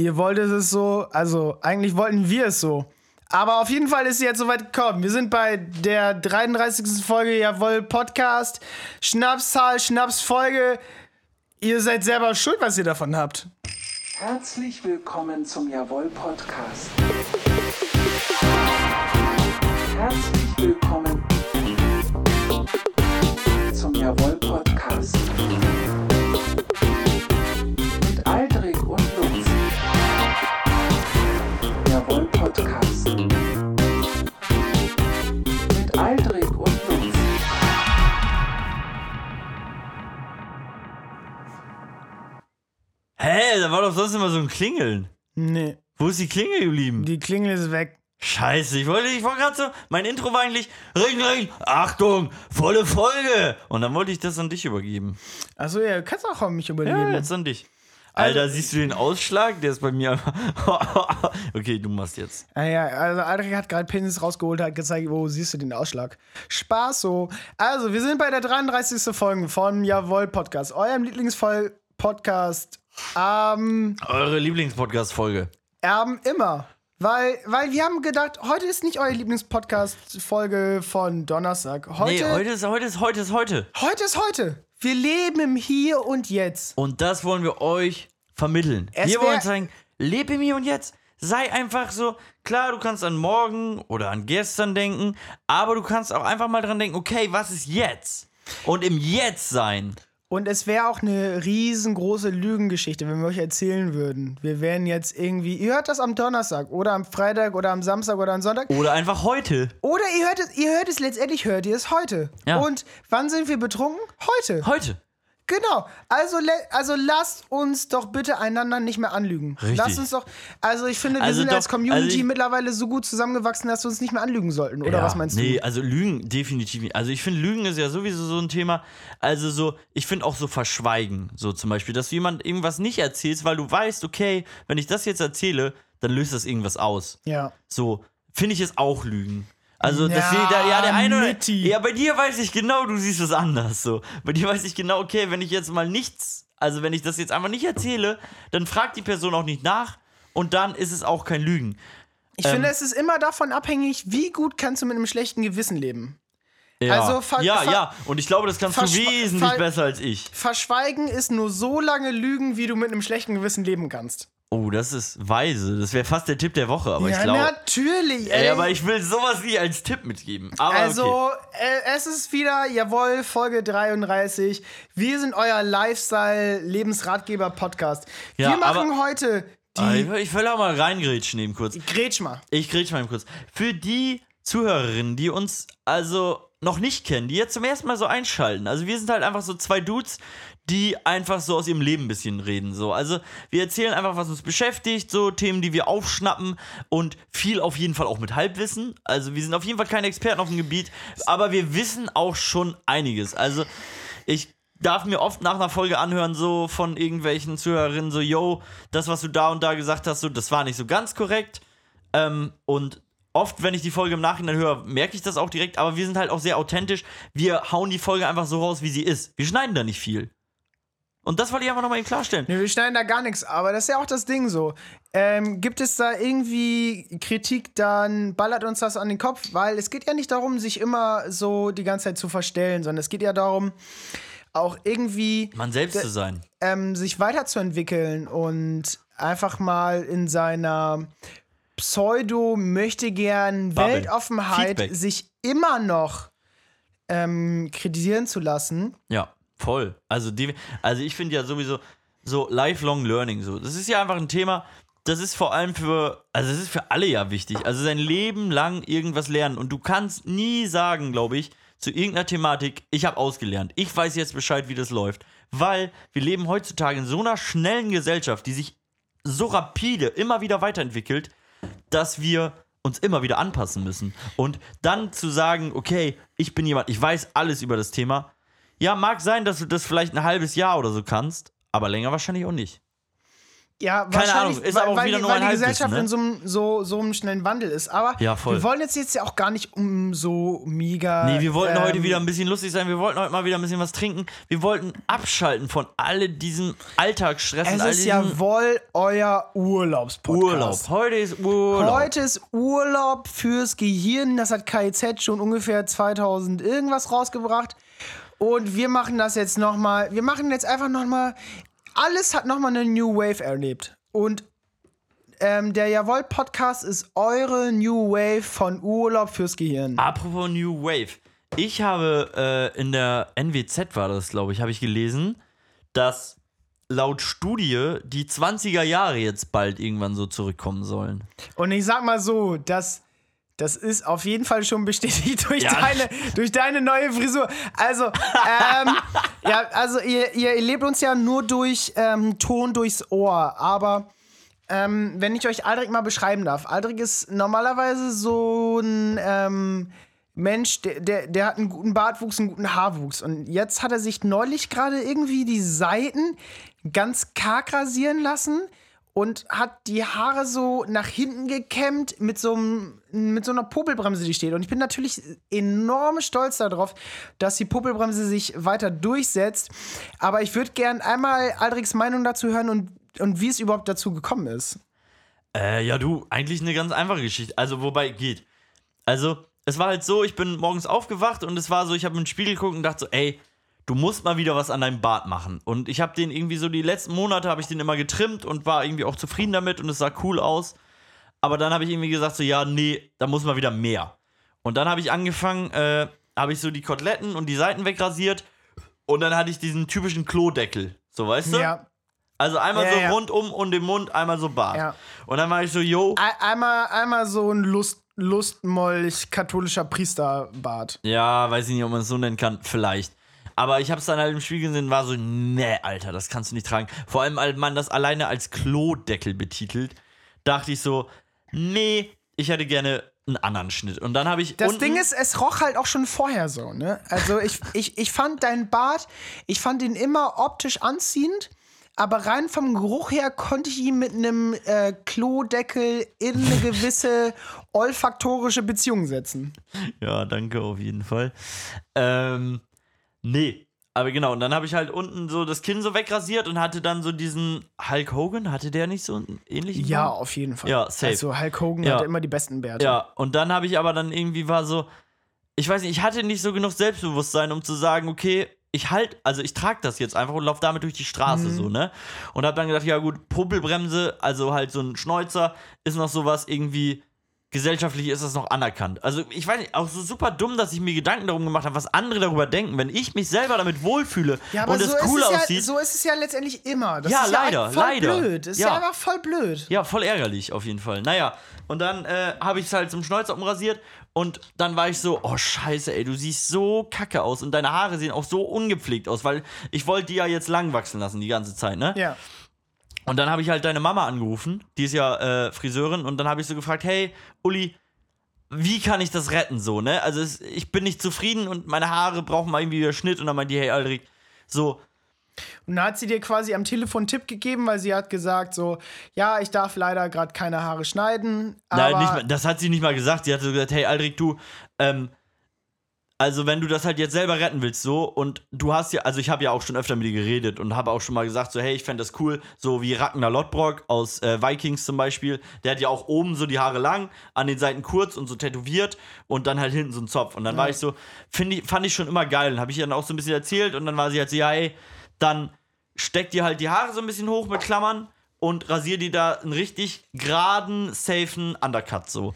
Ihr wolltet es so, also eigentlich wollten wir es so. Aber auf jeden Fall ist sie jetzt soweit gekommen. Wir sind bei der 33. Folge Jawohl Podcast. Schnapszahl, Schnapsfolge. Ihr seid selber schuld, was ihr davon habt. Herzlich willkommen zum Jawohl Podcast. Herzlich willkommen zum Jawohl Podcast. Podcast. Mit Aldrich und Lutz. Hä, da war doch sonst immer so ein Klingeln. Nee, Wo ist die Klingel geblieben? die Klingel ist weg. Scheiße, ich wollte, ich wollte gerade so, mein Intro war eigentlich, Ring, Ring, Achtung, volle Folge. Und dann wollte ich das an dich übergeben. Achso, ja, du kannst auch an mich Ja, überleben. jetzt an dich. Alter, Also- siehst du den Ausschlag? Der ist bei mir. okay, du machst jetzt. Ah ja, also Aldrich hat gerade Penis rausgeholt, hat gezeigt, wo siehst du den Ausschlag. Spaß so. Also, wir sind bei der 33. Folge von Jawohl Podcast, eurem Lieblingsvoll-Podcast. Ähm, Eure Lieblingspodcast-Folge. Erben immer. Weil, weil wir haben gedacht, heute ist nicht eure Lieblingspodcast-Folge von Donnerstag. Heute, Nee, heute ist, heute ist, heute ist heute. heute ist heute. Wir leben im Hier und Jetzt. Und das wollen wir euch vermitteln. Es wir wollen sagen, lebe im Hier und Jetzt. Sei einfach so, klar, du kannst an morgen oder an gestern denken, aber du kannst auch einfach mal dran denken, okay, was ist jetzt? Und im Jetzt sein. Und es wäre auch eine riesengroße Lügengeschichte, wenn wir euch erzählen würden. Wir wären jetzt irgendwie, ihr hört das am Donnerstag oder am Freitag oder am Samstag oder am Sonntag. Oder einfach heute. Oder ihr hört es, ihr hört es letztendlich, hört ihr es heute. Ja. Und wann sind wir betrunken? Heute. Heute. Genau. Also, also lasst uns doch bitte einander nicht mehr anlügen. Richtig. Lasst uns doch. Also ich finde, wir Also sind doch, als Community also ich- mittlerweile so gut zusammengewachsen, dass wir uns nicht mehr anlügen sollten. Oder ja, was meinst nee, du? also Lügen definitiv nicht. Also ich finde, Lügen ist ja sowieso so ein Thema. Also so, ich finde auch so Verschweigen. So zum Beispiel, dass du jemand irgendwas nicht erzählst, weil du weißt, okay, wenn ich das jetzt erzähle, dann löst das irgendwas aus. Ja. So, finde ich es auch Lügen. Also, das Ja, jeder, ja, der eine oder. Ja, bei dir weiß ich genau, du siehst es anders. So. Bei dir weiß ich genau, okay, wenn ich jetzt mal nichts, also wenn ich das jetzt einfach nicht erzähle, dann fragt die Person auch nicht nach und dann ist es auch kein Lügen. Ich Ähm, finde, es ist immer davon abhängig, wie gut kannst du mit einem schlechten Gewissen leben. Ja, Also, ja, ja. Und ich glaube, das kannst du wesentlich besser als ich. Verschweigen ist nur so lange Lügen, wie du mit einem schlechten Gewissen leben kannst. Oh, das ist weise. Das wäre fast der Tipp der Woche, aber ja, ich glaube. natürlich. Ey, Ey. aber ich will sowas nicht als Tipp mitgeben. Aber also, okay. äh, es ist wieder, jawohl, Folge 33. Wir sind euer Lifestyle-Lebensratgeber-Podcast. Ja, Wir machen aber- heute Ah, die. Ich, ich will auch mal reingrätschen eben kurz. Grätsch mal. Ich grätsch mal eben kurz. Für die Zuhörerinnen, die uns also noch nicht kennen, die jetzt zum ersten Mal so einschalten. Also wir sind halt einfach so zwei Dudes, die einfach so aus ihrem Leben ein bisschen reden. So. Also wir erzählen einfach, was uns beschäftigt, so Themen, die wir aufschnappen und viel auf jeden Fall auch mit Halbwissen. Also wir sind auf jeden Fall keine Experten auf dem Gebiet, aber wir wissen auch schon einiges. Also ich darf mir oft nach einer Folge anhören, so von irgendwelchen Zuhörerinnen, so, yo, das, was du da und da gesagt hast, so, das war nicht so ganz korrekt. Ähm, und oft, wenn ich die Folge im Nachhinein höre, merke ich das auch direkt, aber wir sind halt auch sehr authentisch. Wir hauen die Folge einfach so raus, wie sie ist. Wir schneiden da nicht viel. Und das wollte ich einfach nochmal eben klarstellen. Nee, wir schneiden da gar nichts, aber das ist ja auch das Ding so. Ähm, gibt es da irgendwie Kritik, dann ballert uns das an den Kopf, weil es geht ja nicht darum, sich immer so die ganze Zeit zu verstellen, sondern es geht ja darum, auch irgendwie Man selbst zu sein. ähm, sich weiterzuentwickeln und einfach mal in seiner pseudo möchte gern Bubble. Weltoffenheit Feedback. sich immer noch ähm, kritisieren zu lassen. Ja, voll. Also, die, also ich finde ja sowieso so lifelong learning so. Das ist ja einfach ein Thema, das ist vor allem für, also es ist für alle ja wichtig. Also sein Leben lang irgendwas lernen und du kannst nie sagen, glaube ich, zu irgendeiner Thematik, ich habe ausgelernt. Ich weiß jetzt Bescheid, wie das läuft, weil wir leben heutzutage in so einer schnellen Gesellschaft, die sich so rapide immer wieder weiterentwickelt, dass wir uns immer wieder anpassen müssen. Und dann zu sagen, okay, ich bin jemand, ich weiß alles über das Thema. Ja, mag sein, dass du das vielleicht ein halbes Jahr oder so kannst, aber länger wahrscheinlich auch nicht. Ja, Keine wahrscheinlich, Ahnung, ist weil, aber auch weil, wieder die- nur weil ein die Gesellschaft ne? in so einem, so, so einem schnellen Wandel ist. Aber Ja, wir wollen jetzt, jetzt ja auch gar nicht um so mega. Nee, wir wollten ähm, heute wieder ein bisschen lustig sein. Wir wollten heute mal wieder ein bisschen was trinken. Wir wollten abschalten von all diesem Alltagsstress Es ist diesem jawohl euer Urlaubspodcast. Urlaub. Heute ist Urlaub. Heute ist Urlaub fürs Gehirn. Das hat KIZ schon ungefähr 2000 irgendwas rausgebracht. Und wir machen das jetzt nochmal. Wir machen jetzt einfach nochmal. Alles hat nochmal eine New Wave erlebt. Und ähm, der Jawohl-Podcast ist eure New Wave von Urlaub fürs Gehirn. Apropos New Wave. Ich habe äh, in der NWZ war das, glaube ich, habe ich gelesen, dass laut Studie die 20er Jahre jetzt bald irgendwann so zurückkommen sollen. Und ich sag mal so, das, das ist auf jeden Fall schon bestätigt durch, Ja. deine, durch deine neue Frisur. Also, ähm, ja, also ihr, ihr lebt uns ja nur durch ähm, Ton durchs Ohr, aber ähm, wenn ich euch Aldrich mal beschreiben darf, Aldrich ist normalerweise so ein ähm, Mensch, der, der, der hat einen guten Bartwuchs, einen guten Haarwuchs. Und jetzt hat er sich neulich gerade irgendwie die Seiten ganz karg rasieren lassen und hat die Haare so nach hinten gekämmt mit so, einem, mit so einer Popelbremse, die steht. Und ich bin natürlich enorm stolz darauf, dass die Popelbremse sich weiter durchsetzt. Aber ich würde gern einmal Aldrichs Meinung dazu hören und, und wie es überhaupt dazu gekommen ist. Äh, ja, du, eigentlich eine ganz einfache Geschichte. Also, wobei geht. Also, es war halt so, ich bin morgens aufgewacht und es war so, ich habe in den Spiegel geguckt und dachte so, ey, du musst mal wieder was an deinem Bart machen. Und ich habe den irgendwie so die letzten Monate habe ich den immer getrimmt und war irgendwie auch zufrieden damit und es sah cool aus. Aber dann habe ich irgendwie gesagt so, ja, nee, da muss mal wieder mehr. Und dann habe ich angefangen, äh, habe ich so die Koteletten und die Seiten wegrasiert und dann hatte ich diesen typischen Klodeckel. So, weißt du? Ja. Also einmal Ja, so ja. rundum und den Mund, einmal so Bart. Ja. Und dann war ich so, yo, Ei- Einmal, einmal so ein Lust, Lustmolch katholischer Priesterbart. Ja, weiß ich nicht, ob man es so nennen kann. Vielleicht. Aber ich habe es dann halt im Spiegel gesehen und war so, nee, Alter, das kannst du nicht tragen. Vor allem, als man das alleine als Klodeckel betitelt, dachte ich so, nee, ich hätte gerne einen anderen Schnitt. Und dann habe ich. Das Ding ist, es roch halt auch schon vorher so, ne? Also ich, ich, ich fand deinen Bart, ich fand ihn immer optisch anziehend, aber rein vom Geruch her konnte ich ihn mit einem äh, Klodeckel in eine gewisse olfaktorische Beziehung setzen. Ja, danke auf jeden Fall. Ähm, nee. Aber genau, und dann habe ich halt unten so das Kinn so wegrasiert und hatte dann so diesen Hulk Hogan, hatte der nicht so einen ähnlichen? Ja, Bart? auf jeden Fall. Ja, safe. Also Hulk Hogan Ja. hatte immer die besten Bärte. Ja, und dann habe ich aber dann irgendwie war so, ich weiß nicht, ich hatte nicht so genug Selbstbewusstsein, um zu sagen, okay, ich halt, also ich trage das jetzt einfach und laufe damit durch die Straße so, ne? Und habe dann gedacht, ja gut, Popelbremse, also halt so ein Schnäuzer, ist noch sowas irgendwie gesellschaftlich ist das noch anerkannt. Also ich weiß nicht, auch so super dumm, dass ich mir Gedanken darum gemacht habe, was andere darüber denken, wenn ich mich selber damit wohlfühle Ja, und so, es cool ist es aussieht. ja, so ist es ja letztendlich immer. Das Ja, ist leider, ja voll leider. blöd. Das ist Ja. ja einfach voll blöd. Ja, voll ärgerlich auf jeden Fall. Naja, und dann äh, habe ich es halt zum Schnäuzer umrasiert und dann war ich so, oh scheiße, ey, du siehst so kacke aus und deine Haare sehen auch so ungepflegt aus, weil ich wollte die ja jetzt lang wachsen lassen die ganze Zeit, ne? Ja. Und dann habe ich halt deine Mama angerufen, die ist ja äh, Friseurin und dann habe ich so gefragt, hey, Uli, wie kann ich das retten so, ne? Also es, ich bin nicht zufrieden und meine Haare brauchen mal irgendwie wieder Schnitt und dann meinte die, hey Aldrich, so, Und dann hat sie dir quasi am Telefon Tipp gegeben, weil sie hat gesagt so, ja, ich darf leider gerade keine Haare schneiden. Nein, nicht mal, das hat sie nicht mal gesagt. Sie hat so gesagt, hey Aldrich, du, ähm, also wenn du das halt jetzt selber retten willst, so, und du hast ja, also ich habe ja auch schon öfter mit dir geredet und habe auch schon mal gesagt, so, hey, ich fände das cool, so wie Ragnar Lodbrok aus äh, Vikings zum Beispiel, der hat ja auch oben so die Haare lang, an den Seiten kurz und so tätowiert und dann halt hinten so ein Zopf. Und dann war ich so, find ich, fand ich schon immer geil und habe ich ihr dann auch so ein bisschen erzählt und dann war sie halt so, ja, hey, dann steck dir halt die Haare so ein bisschen hoch mit Klammern und rasier dir da einen richtig geraden, safen Undercut so.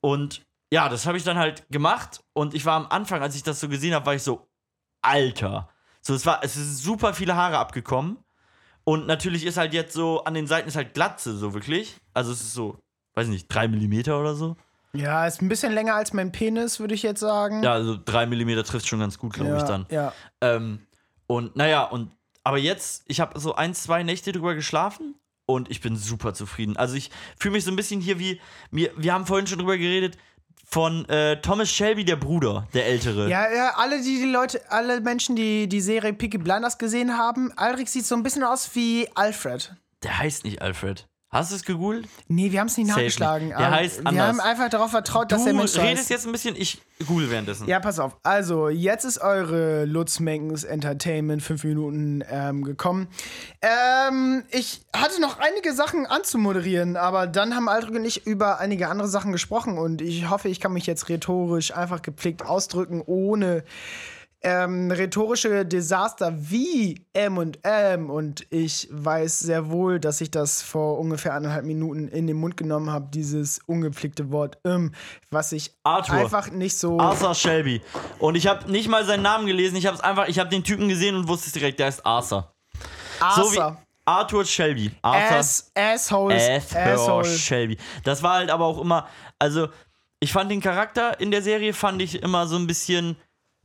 Und ja, das habe ich dann halt gemacht und ich war am Anfang, als ich das so gesehen habe, war ich so, Alter. So, es war, es ist super viele Haare abgekommen und natürlich ist halt jetzt so, an den Seiten ist halt Glatze, so wirklich. Also es ist so, weiß nicht, drei Millimeter oder so. ja, ist ein bisschen länger als mein Penis, würde ich jetzt sagen. Ja, also drei Millimeter trifft schon ganz gut, glaube ja, ich dann. Ja. Ähm, und naja, und aber jetzt, ich habe so ein, zwei Nächte drüber geschlafen und ich bin super zufrieden. Also ich fühle mich so ein bisschen hier wie, wir, wir haben vorhin schon drüber geredet, von äh, Thomas Shelby, der Bruder, der Ältere. Ja, ja, alle die, die Leute, alle Menschen, die die Serie Peaky Blinders gesehen haben, Alrik sieht so ein bisschen aus wie Alfred. der heißt nicht Alfred. Hast du es gegoogelt? Nee, wir haben es nicht Safe nachgeschlagen. nicht. Der aber heißt wir anders. haben einfach darauf vertraut, dass du der Mensch so redest heißt. jetzt ein bisschen, ich google währenddessen. Ja, pass auf. Also, jetzt ist eure Lutz Menkens Entertainment fünf Minuten ähm, gekommen. Ähm, ich hatte noch einige Sachen anzumoderieren, aber dann haben Aldrich und ich über einige andere Sachen gesprochen und ich hoffe, ich kann mich jetzt rhetorisch einfach gepflegt ausdrücken, ohne ähm, rhetorische Desaster wie M&M und ich weiß sehr wohl, dass ich das vor ungefähr eineinhalb Minuten in den Mund genommen habe, dieses ungepflegte Wort ähm, was ich Arthur. einfach nicht so Arthur Shelby. Und ich habe nicht mal seinen Namen gelesen, ich habe es einfach, ich habe den Typen gesehen und wusste es direkt, der heißt Arthur. So Arthur. Arthur Shelby. Arthur Ass, Assholes, Arthur Asshole. Shelby. Das war halt aber auch immer, also ich fand den Charakter in der Serie, fand ich immer so ein bisschen,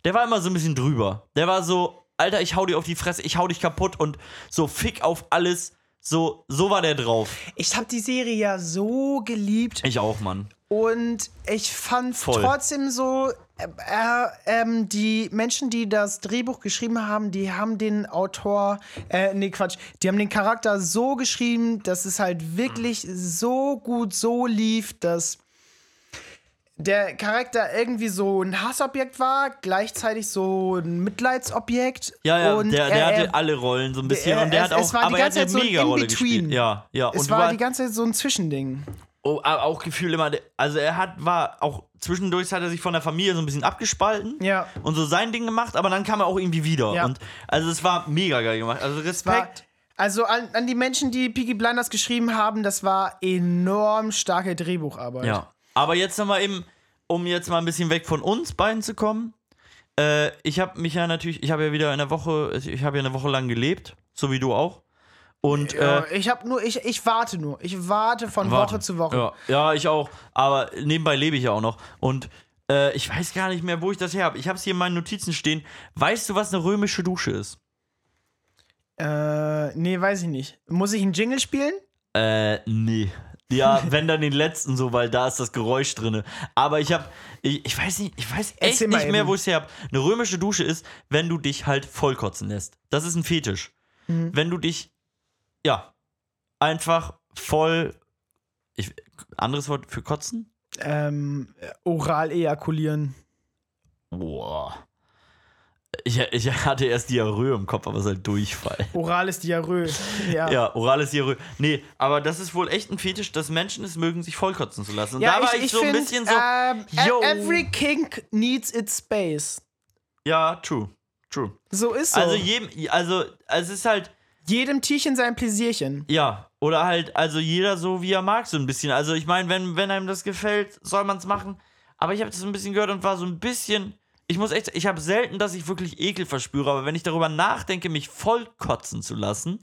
der war immer so ein bisschen drüber. Der war so, Alter, ich hau dir auf die Fresse, ich hau dich kaputt und so fick auf alles. So, so war der drauf. Ich habe die Serie ja so geliebt Ich auch, Mann. und ich fand Voll. trotzdem so, äh, äh, ähm, die Menschen, die das Drehbuch geschrieben haben, die haben den Autor, äh, nee, Quatsch, die haben den Charakter so geschrieben, dass es halt wirklich so gut so lief, dass der Charakter irgendwie so ein Hassobjekt war, gleichzeitig so ein Mitleidsobjekt. Ja, ja, und der, er- der hatte er- alle Rollen so ein bisschen er- und der es- hat auch, es war die aber er hat ganze eine Zeit so In-Between. gespielt. Ja, ja. Es und war war, die ganze Zeit so ein Zwischending. oh, aber auch Gefühl immer, also er hat, war auch, zwischendurch hat er sich von der Familie so ein bisschen abgespalten. Ja. Und so sein Ding gemacht, aber dann kam er auch irgendwie wieder. Ja. Und also es war mega geil gemacht. Also Respekt. also an, an die Menschen, die Peaky Blinders geschrieben haben, das war enorm starke Drehbucharbeit. Ja. Aber jetzt nochmal eben, um jetzt mal ein bisschen weg von uns beiden zu kommen. Äh, ich habe mich ja natürlich, ich habe ja wieder in der Woche, ich habe ja eine Woche lang gelebt, so wie du auch. Und Ja, äh, ich habe nur, ich, ich warte nur. Ich warte von Warte. Woche zu Woche. Ja, ja, ich auch. Aber nebenbei lebe ich ja auch noch. Und äh, ich weiß gar nicht mehr, wo ich das her habe. Ich habe es hier in meinen Notizen stehen. Weißt du, was eine römische Dusche ist? Äh, nee, weiß ich nicht. Muss ich einen Jingle spielen? Äh, nee. Ja, wenn dann den letzten so, weil da ist das Geräusch drinne. Aber ich habe, ich, ich weiß nicht, ich weiß echt Erzähl nicht mehr, wo ich es her habe. Eine römische Dusche ist, wenn du dich halt vollkotzen lässt. Das ist ein Fetisch. Mhm. Wenn du dich, ja, einfach voll, ich, anderes Wort für kotzen? Ähm, oral ejakulieren. Boah. Ich, ich hatte erst Diarrhoe im Kopf, aber es ist halt Durchfall. Orales Diarrhoe. Ja. Ja, orales Diarrhoe. Nee, aber das ist wohl echt ein Fetisch, dass Menschen es mögen, sich vollkotzen zu lassen. Und da war ich, so ein find, bisschen so. ähm, yo. Every kink needs its space. ja, true. True. So ist so. Also jedem, also es ist halt, Jedem Tierchen sein Pläsierchen. ja, oder halt, also jeder so wie er mag, so ein bisschen. Also ich meine, wenn, wenn einem das gefällt, soll man es machen. Aber ich habe das so ein bisschen gehört und war so ein bisschen. Ich muss echt, ich habe selten, dass ich wirklich Ekel verspüre, aber wenn ich darüber nachdenke, mich vollkotzen zu lassen,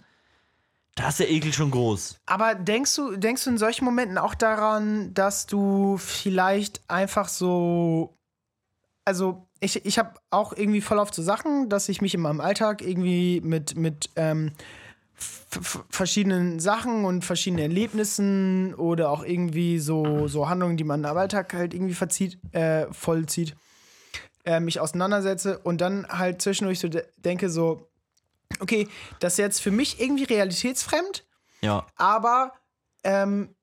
da ist der Ekel schon groß. Aber denkst du, denkst du in solchen Momenten auch daran, dass du vielleicht einfach so. Also, ich, ich habe auch irgendwie voll oft so Sachen, dass ich mich in meinem Alltag irgendwie mit, mit ähm, verschiedenen Sachen und verschiedenen Erlebnissen oder auch irgendwie so, so Handlungen, die man im Alltag halt irgendwie verzieht, äh, vollzieht, äh, mich auseinandersetze und dann halt zwischendurch so de denke, so, okay, das ist jetzt für mich irgendwie realitätsfremd Ja. aber ähm,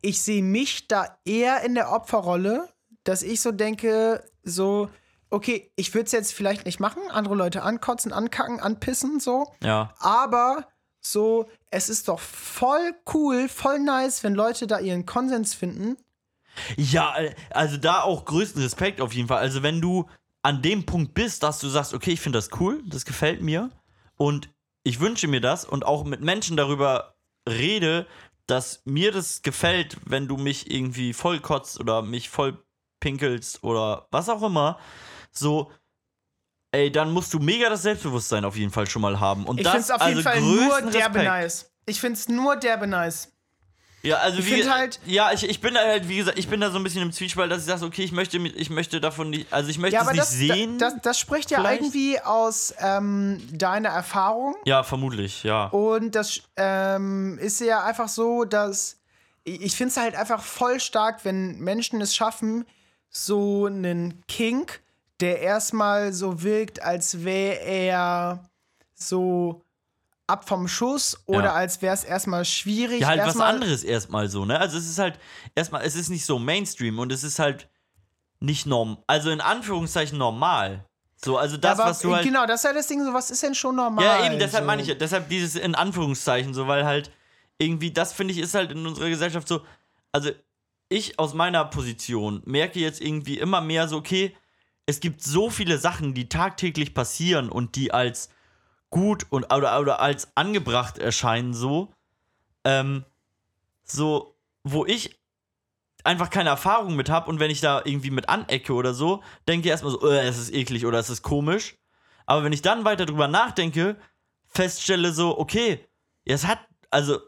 ich sehe mich da eher in der Opferrolle, dass ich so denke, so, okay, ich würde es jetzt vielleicht nicht machen, andere Leute ankotzen, ankacken, anpissen, so, Ja. aber so, es ist doch voll cool, voll nice, wenn Leute da ihren Konsens finden. Ja, äh, also da auch größten Respekt auf jeden Fall. Also wenn du an dem Punkt bist, dass du sagst, okay, ich finde das cool, das gefällt mir und ich wünsche mir das und auch mit Menschen darüber rede, dass mir das gefällt, wenn du mich irgendwie vollkotzt oder mich voll pinkelst oder was auch immer, so ey, dann musst du mega das Selbstbewusstsein auf jeden Fall schon mal haben. Und Ich das, finde es auf also jeden Fall nur derbe Respekt. nice. Ich finde es nur derbe nice. Ja, also Ich wie, halt- ja, ich, ich bin da halt, wie gesagt, ich bin da so ein bisschen im Zwiespalt, dass ich sage, okay, ich möchte, ich möchte davon nicht, also ich möchte Ja, es nicht das, sehen. das, das spricht ja vielleicht? irgendwie aus ähm, deiner Erfahrung. ja, vermutlich, ja. Und das ähm, ist ja einfach so, dass ich ich finde es halt einfach voll stark, wenn Menschen es schaffen, so einen Kink, der erstmal so wirkt, als wäre er so ab vom Schuss oder Ja. als wäre es erstmal schwierig. Ja, halt was anderes erstmal so, ne? Also es ist halt, erstmal, es ist nicht so Mainstream und es ist halt nicht norm, also in Anführungszeichen normal. So, also das, aber was du halt. genau, das ist ja das Ding, so was ist denn schon normal? Ja, eben, deshalb so. meine ich, ja, deshalb dieses in Anführungszeichen so, weil halt irgendwie, das finde ich, ist halt in unserer Gesellschaft so, also ich aus meiner Position merke jetzt irgendwie immer mehr so, okay, es gibt so viele Sachen, die tagtäglich passieren und die als gut und oder, oder als angebracht erscheinen, so, ähm, so, wo ich einfach keine Erfahrung mit habe und wenn ich da irgendwie mit anecke oder so, denke ich erstmal so, äh, es ist eklig oder es ist komisch. Aber wenn ich dann weiter drüber nachdenke, feststelle so, okay, es hat, also,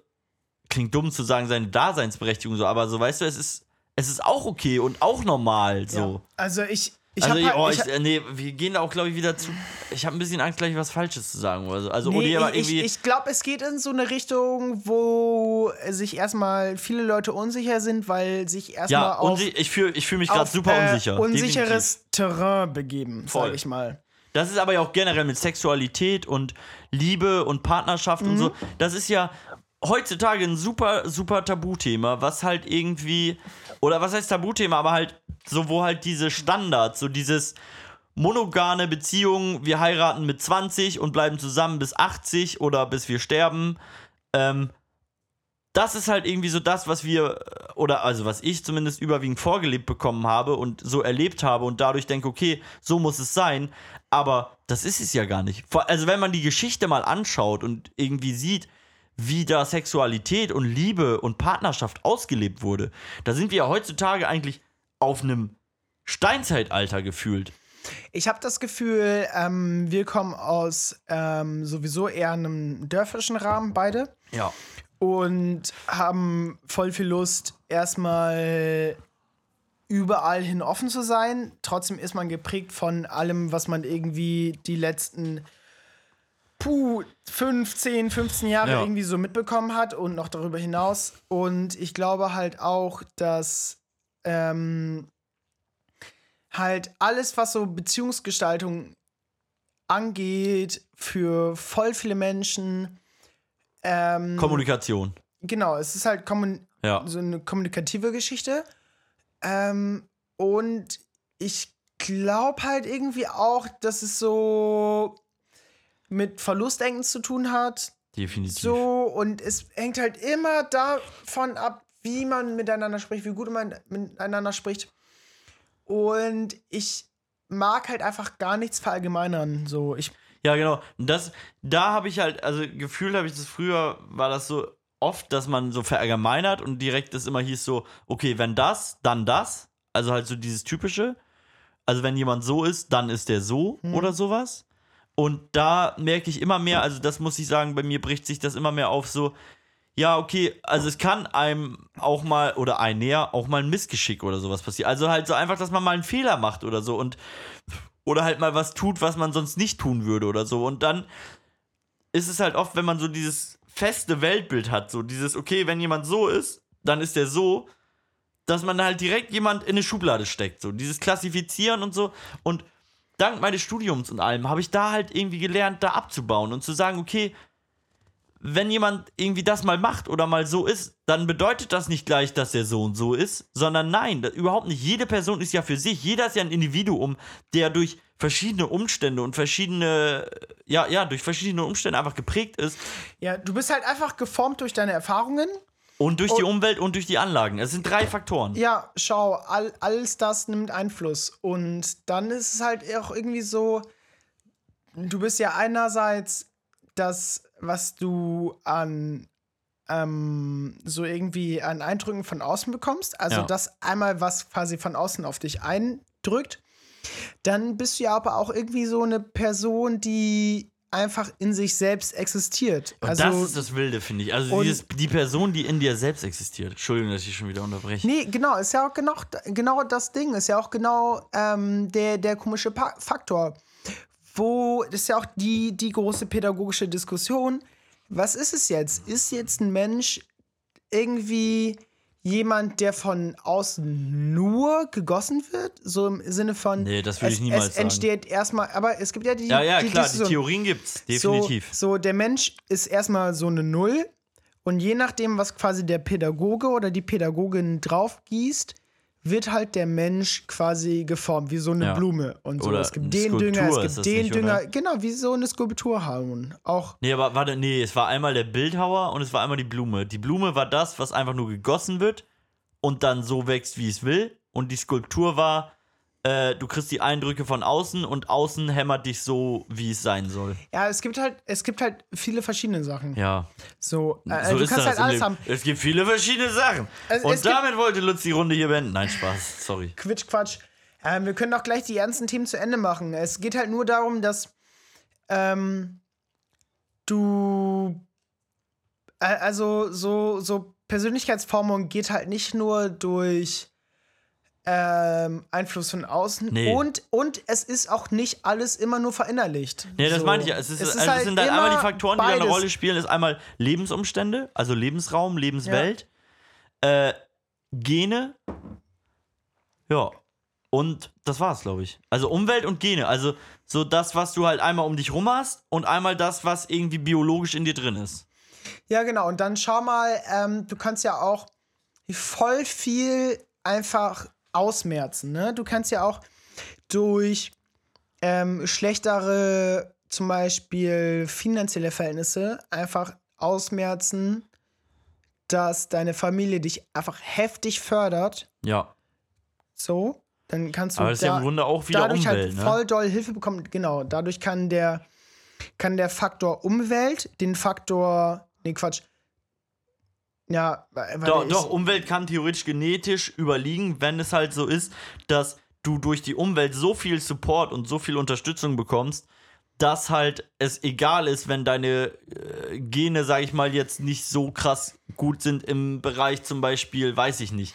klingt dumm zu sagen, seine Daseinsberechtigung so, aber so, weißt du, es ist, es ist auch okay und auch normal, so. Ja. Also ich, ich also, habe halt, oh, ich, ich, äh, nee, wir gehen da auch, glaube ich, wieder zu. Ich habe ein bisschen Angst, gleich was Falsches zu sagen. Also, also Nee, ich, irgendwie. ich glaube, es geht in so eine Richtung, wo sich erstmal viele Leute unsicher sind, weil sich erstmal ja, auf, ich fühle ich fühl mich gerade super äh, unsicher. unsicheres Terrain begeben, Voll. sag ich mal. Das ist aber ja auch generell mit Sexualität und Liebe und Partnerschaft und Mhm. so. Das ist ja heutzutage ein super, super Tabuthema, was halt irgendwie, oder was heißt Tabuthema, aber halt so, wo halt diese Standards, so dieses monogame Beziehungen, wir heiraten mit 20 und bleiben zusammen bis 80 oder bis wir sterben. Ähm, das ist halt irgendwie so das, was wir, oder also was ich zumindest überwiegend vorgelebt bekommen habe und so erlebt habe und dadurch denke, okay, so muss es sein. Aber das ist es ja gar nicht. Also wenn man die Geschichte mal anschaut und irgendwie sieht, wie da Sexualität und Liebe und Partnerschaft ausgelebt wurde, da sind wir ja heutzutage eigentlich auf einem Steinzeitalter gefühlt. Ich habe das Gefühl, ähm, wir kommen aus ähm, sowieso eher einem dörfischen Rahmen, beide. Ja. und haben voll viel Lust, erstmal überall hin offen zu sein. Trotzdem ist man geprägt von allem, was man irgendwie die letzten puh, 15, 15 Jahre Ja. irgendwie so mitbekommen hat und noch darüber hinaus. Und ich glaube halt auch, dass ähm, halt alles, was so Beziehungsgestaltung angeht, für voll viele Menschen ähm, Kommunikation. Genau, es ist halt kommun Ja. so eine kommunikative Geschichte. Ähm, und ich glaube halt irgendwie auch, dass es so mit Verlustängsten zu tun hat. Definitiv. So, und es hängt halt immer davon ab, wie man miteinander spricht, wie gut man miteinander spricht. Und ich mag halt einfach gar nichts verallgemeinern. So, ich Ja, genau. Das, da habe ich halt, also gefühlt habe ich das früher, war das so oft, dass man so verallgemeinert und direkt das immer hieß so, okay, wenn das, dann das. Also halt so dieses typische. Also wenn jemand so ist, dann ist der so oder sowas. Und da merke ich immer mehr, also das muss ich sagen, bei mir bricht sich das immer mehr auf so, ja, okay, also es kann einem auch mal, oder ein näher, auch mal ein Missgeschick oder sowas passieren. Also halt so einfach, dass man mal einen Fehler macht oder so und oder halt mal was tut, was man sonst nicht tun würde oder so. Und dann ist es halt oft, wenn man so dieses feste Weltbild hat, so dieses, okay, wenn jemand so ist, dann ist der so, dass man halt direkt jemand in eine Schublade steckt, so dieses Klassifizieren und so. Und dank meines Studiums und allem habe ich da halt irgendwie gelernt, da abzubauen und zu sagen, okay, wenn jemand irgendwie das mal macht oder mal so ist, dann bedeutet das nicht gleich, dass er so und so ist, sondern nein, überhaupt nicht. Jede Person ist ja für sich, jeder ist ja ein Individuum, der durch verschiedene Umstände und verschiedene, ja, ja, durch verschiedene Umstände einfach geprägt ist ja, du bist halt einfach geformt durch deine Erfahrungen. Und durch die Umwelt und durch die Anlagen. Es sind drei Faktoren. Ja, schau, all, alles das nimmt Einfluss. Und dann ist es halt auch irgendwie so, du bist ja einerseits das, was du an ähm, so irgendwie an Eindrücken von außen bekommst. Also Ja. das einmal, was quasi von außen auf dich eindrückt. Dann bist du ja aber auch irgendwie so eine Person, die einfach in sich selbst existiert. Und also, das ist das Wilde, finde ich. Also dieses, die Person, die in dir selbst existiert. Entschuldigung, dass ich schon wieder unterbreche. Nee, genau, ist ja auch genau, genau das Ding, ist ja auch genau ähm, der, der komische pa Faktor. Wo, das ist ja auch die, die große pädagogische Diskussion. Was ist es jetzt? Ist jetzt ein Mensch irgendwie jemand, der von außen nur gegossen wird? So im Sinne von. Nee, das würde es, ich niemals Es sagen. entsteht erstmal, aber es gibt ja die. Ja, ja, die klar, die Diskussion. Theorien gibt's, definitiv. So, so, der Mensch ist erstmal so eine Null und je nachdem, was quasi der Pädagoge oder die Pädagogin drauf gießt, wird halt der Mensch quasi geformt, wie so eine Ja. Blume. Und so. Oder es gibt den Dünger, Skulptur es ist gibt den nicht, Dünger, oder? genau, wie so eine Skulptur haben. Auch Nee, aber warte, nee, es war einmal der Bildhauer und es war einmal die Blume. Die Blume war das, was einfach nur gegossen wird und dann so wächst, wie es will. Und die Skulptur war, äh, du kriegst die Eindrücke von außen und außen hämmert dich so, wie es sein soll. Ja, es gibt halt, es gibt halt viele verschiedene Sachen. Ja, So, äh, so du ist kannst das halt alles haben. Es gibt viele verschiedene Sachen. Es- und es damit wollte Lutz die Runde hier beenden. Nein, Spaß, sorry. Quitsch, Quatsch. Ähm, wir können auch gleich die ernsten Themen zu Ende machen. Es geht halt nur darum, dass ähm, du äh, also so, so Persönlichkeitsformung geht halt nicht nur durch ähm, Einfluss von außen Nee. und, und es ist auch nicht alles immer nur verinnerlicht. Nee, das so. meine ich ja. Es, ist, also es sind halt einmal die Faktoren, die da eine beides. Rolle spielen. ist einmal Lebensumstände, also Lebensraum, Lebenswelt, äh, Gene, ja. Und das war's, glaube ich. Also Umwelt und Gene. Also so das, was du halt einmal um dich rum hast und einmal das, was irgendwie biologisch in dir drin ist. Ja, genau. Und dann schau mal, ähm, du kannst ja auch voll viel einfach ausmerzen. Ne? Du kannst ja auch durch ähm, schlechtere, zum Beispiel finanzielle Verhältnisse, einfach ausmerzen, dass deine Familie dich einfach heftig fördert. Ja. So, dann kannst du Aber das ist ja im Grunde auch wieder dadurch Umwelt, halt ne? voll doll Hilfe bekommen. Genau, dadurch kann der, kann der Faktor Umwelt den Faktor, nee, Quatsch. Ja, weil Doch, doch, Umwelt kann theoretisch genetisch überliegen, wenn es halt so ist, dass du durch die Umwelt so viel Support und so viel Unterstützung bekommst, dass halt es egal ist, wenn deine äh, Gene, sag ich mal, jetzt nicht so krass gut sind im Bereich zum Beispiel, weiß ich nicht.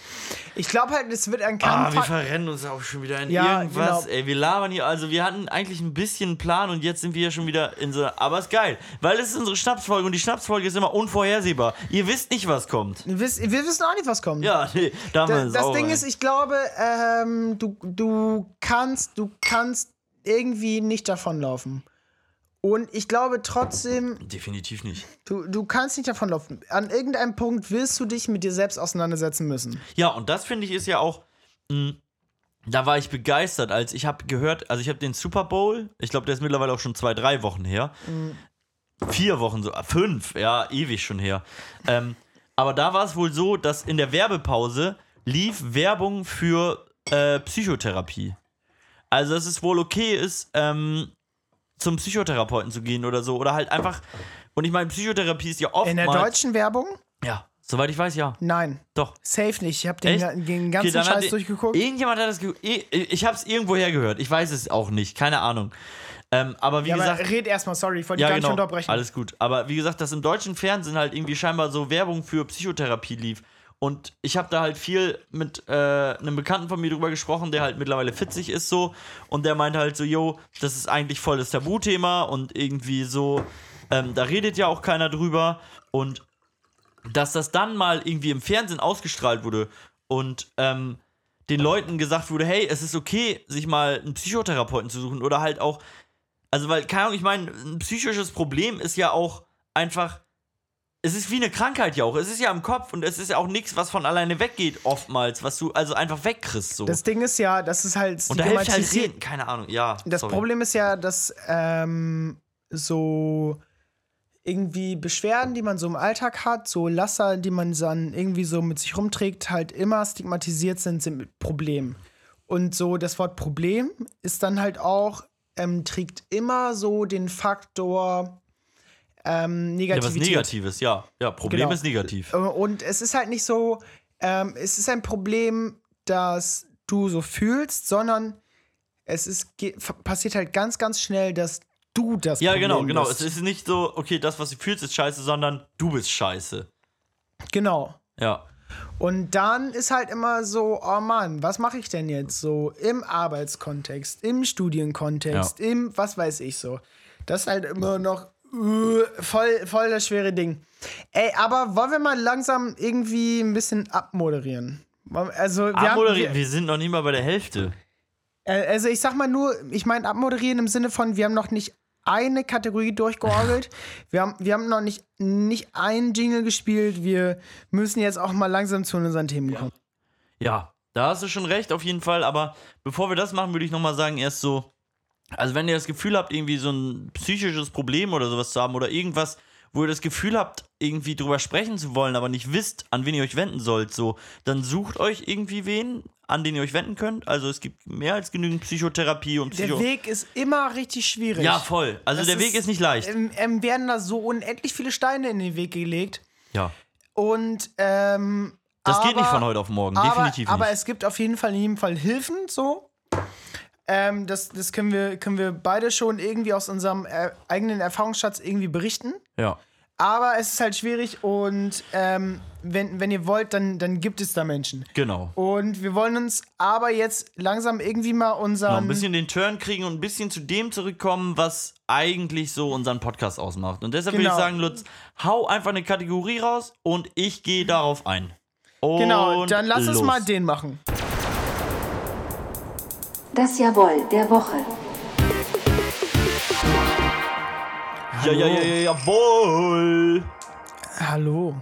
ich glaube halt, es wird an Ah, keinen wir Fall. verrennen uns auch schon wieder in Ja, irgendwas. genau. Ey, wir labern hier. Also, wir hatten eigentlich ein bisschen Plan und jetzt sind wir ja schon wieder in so. Aber ist geil, weil es ist unsere Schnapsfolge und die Schnapsfolge ist immer unvorhersehbar. Ihr wisst nicht, was kommt. Wir wissen, wir wissen auch nicht, was kommt. Ja, nee, da haben wir Da, uns das auch Ding rein. ist, ich glaube, ähm, du, du kannst, du kannst irgendwie nicht davonlaufen. Und ich glaube trotzdem, Definitiv nicht. du, du kannst nicht davonlaufen. An irgendeinem Punkt wirst du dich mit dir selbst auseinandersetzen müssen. Ja, und das finde ich ist ja auch. mh, da war ich begeistert, als ich habe gehört, also ich habe den Super Bowl, ich glaube, der ist mittlerweile auch schon zwei, drei Wochen her. Vier Wochen so, fünf, ja, ewig schon her. Ähm, aber da war es wohl so, dass in der Werbepause lief Werbung für äh, Psychotherapie. Also, dass es wohl okay ist, ähm, zum Psychotherapeuten zu gehen oder so. Oder halt einfach. Und ich meine, Psychotherapie ist ja oftmals. In der deutschen Werbung? Ja, soweit ich weiß, ja. Nein. Doch. Safe nicht. Ich habe den, den Okay, ganzen hat Scheiß durchgeguckt. Irgendjemand hat das ge ich, ich habe es irgendwo hergehört. Ich weiß es auch nicht, keine Ahnung. Ähm, aber wie ja, aber gesagt, red erstmal, sorry, ich wollte ja dich gar nicht genau, unterbrechen. alles gut. Aber wie gesagt, dass im deutschen Fernsehen halt irgendwie scheinbar so Werbung für Psychotherapie lief. Und ich habe da halt viel mit äh, einem Bekannten von mir drüber gesprochen, der halt mittlerweile 40 ist so. Und der meinte halt so, yo, das ist eigentlich voll das Tabuthema und irgendwie so, ähm, da redet ja auch keiner drüber. Und dass das dann mal irgendwie im Fernsehen ausgestrahlt wurde und ähm, den Leuten gesagt wurde, hey, es ist okay, sich mal einen Psychotherapeuten zu suchen oder halt auch, also weil, keine Ahnung, ich meine, ein psychisches Problem ist ja auch einfach, es ist wie eine Krankheit ja auch, es ist ja im Kopf und es ist ja auch nichts, was von alleine weggeht oftmals, was du also einfach wegkriegst so. das Ding ist ja, das ist halt und da hilft halt stigmatisiert- reden, keine Ahnung, ja. Das sorry. Problem ist ja, dass ähm, so irgendwie Beschwerden, die man so im Alltag hat, so Laster, die man dann irgendwie so mit sich rumträgt, halt immer stigmatisiert sind, sind mit Problem. Und so das Wort Problem ist dann halt auch, ähm, trägt immer so den Faktor ähm, ja, was Negativität. Negatives, ja. Ja, Problem Genau. ist negativ. Äh, Und es ist halt nicht so, ähm, es ist ein Problem, das du so fühlst, sondern es ist, passiert halt ganz, ganz schnell, dass du das Ja, Problem genau, genau. bist. Es ist nicht so, okay, das, was du fühlst, ist scheiße, sondern du bist scheiße. Genau. Ja. Und dann ist halt immer so, oh Mann, was mache ich denn jetzt so im Arbeitskontext, im Studienkontext, im was weiß ich so. Das ist halt immer noch voll, voll das schwere Ding. Ey, aber wollen wir mal langsam irgendwie ein bisschen abmoderieren? Also, wir, haben, Abmoderieren, wir, wir sind noch nicht mal bei der Hälfte. äh, also ich sag mal nur, ich meine abmoderieren im Sinne von, wir haben noch nicht eine Kategorie durchgeorgelt. wir, haben, wir haben noch nicht, nicht einen Jingle gespielt. Wir müssen jetzt auch mal langsam zu unseren Themen kommen. Ja, da hast du schon recht, auf jeden Fall. Aber bevor wir das machen, würde ich nochmal sagen, erst so, also wenn ihr das Gefühl habt, irgendwie so ein psychisches Problem oder sowas zu haben oder irgendwas, wo ihr das Gefühl habt, irgendwie drüber sprechen zu wollen, aber nicht wisst, an wen ihr euch wenden sollt, so, dann sucht euch irgendwie wen, an den ihr euch wenden könnt. Also es gibt mehr als genügend Psychotherapie und Der Psycho... Weg ist immer richtig schwierig. ja, voll. Also Das der Weg ist nicht leicht. Ähm, ähm, werden da so unendlich viele Steine in den Weg gelegt. Ja. Und ähm, Das aber, geht nicht von heute auf morgen, aber, definitiv Aber nicht. es gibt auf jeden Fall in jedem Fall Hilfen, so. Ähm, das das können, wir, können wir beide schon irgendwie aus unserem äh, eigenen Erfahrungsschatz irgendwie berichten. Ja. Aber es ist halt schwierig und ähm, wenn, wenn ihr wollt, dann, dann gibt es da Menschen. Genau. Und wir wollen uns aber jetzt langsam irgendwie mal Noch unseren. ein bisschen den Turn kriegen und ein bisschen zu dem zurückkommen, was eigentlich so unseren Podcast ausmacht. Und deshalb würde Genau. ich sagen, Lutz, hau einfach eine Kategorie raus und ich gehe darauf ein. Und genau, dann lass uns los. mal den machen. Das Jawohl der Woche. Ja, ja, ja, ja, jawohl. Hallo,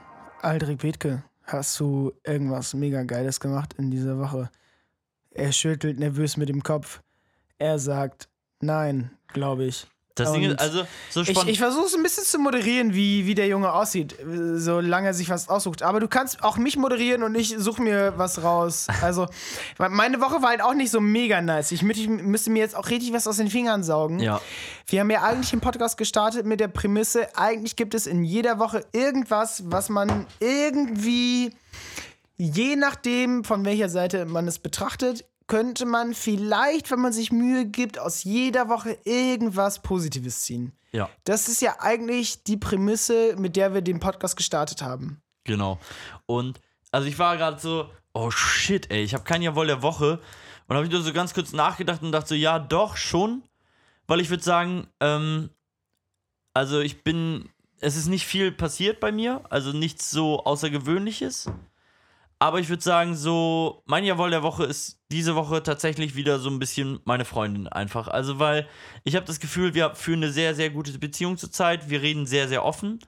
Aldrich Bethke. Hast du irgendwas mega Geiles gemacht in dieser Woche? Er schüttelt nervös mit dem Kopf. Er sagt nein, glaube ich. Das Ding ist, also, so Ich, ich versuche es ein bisschen zu moderieren, wie, wie der Junge aussieht, solange er sich was aussucht. Aber du kannst auch mich moderieren und ich suche mir was raus. Also, meine Woche war halt auch nicht so mega nice. Ich müsste, müsste mir jetzt auch richtig was aus den Fingern saugen. ja. Wir haben ja eigentlich den Podcast gestartet mit der Prämisse, eigentlich gibt es in jeder Woche irgendwas, was man irgendwie, je nachdem, von welcher Seite man es betrachtet, könnte man vielleicht, wenn man sich Mühe gibt, aus jeder Woche irgendwas Positives ziehen. Ja, Das ist ja eigentlich die Prämisse, mit der wir den Podcast gestartet haben. genau. Und, also ich war gerade so, oh shit, ey, ich habe kein Jawohl der Woche. Und habe ich nur so ganz kurz nachgedacht und dachte so, ja, doch, schon. Weil ich würde sagen, ähm, also ich bin, es ist nicht viel passiert bei mir, also nichts so Außergewöhnliches. Aber ich würde sagen, so, mein Jawohl der Woche ist diese Woche tatsächlich wieder so ein bisschen meine Freundin einfach. Also, weil ich habe das Gefühl, wir führen eine sehr, sehr gute Beziehung zurzeit. Wir reden sehr, sehr offen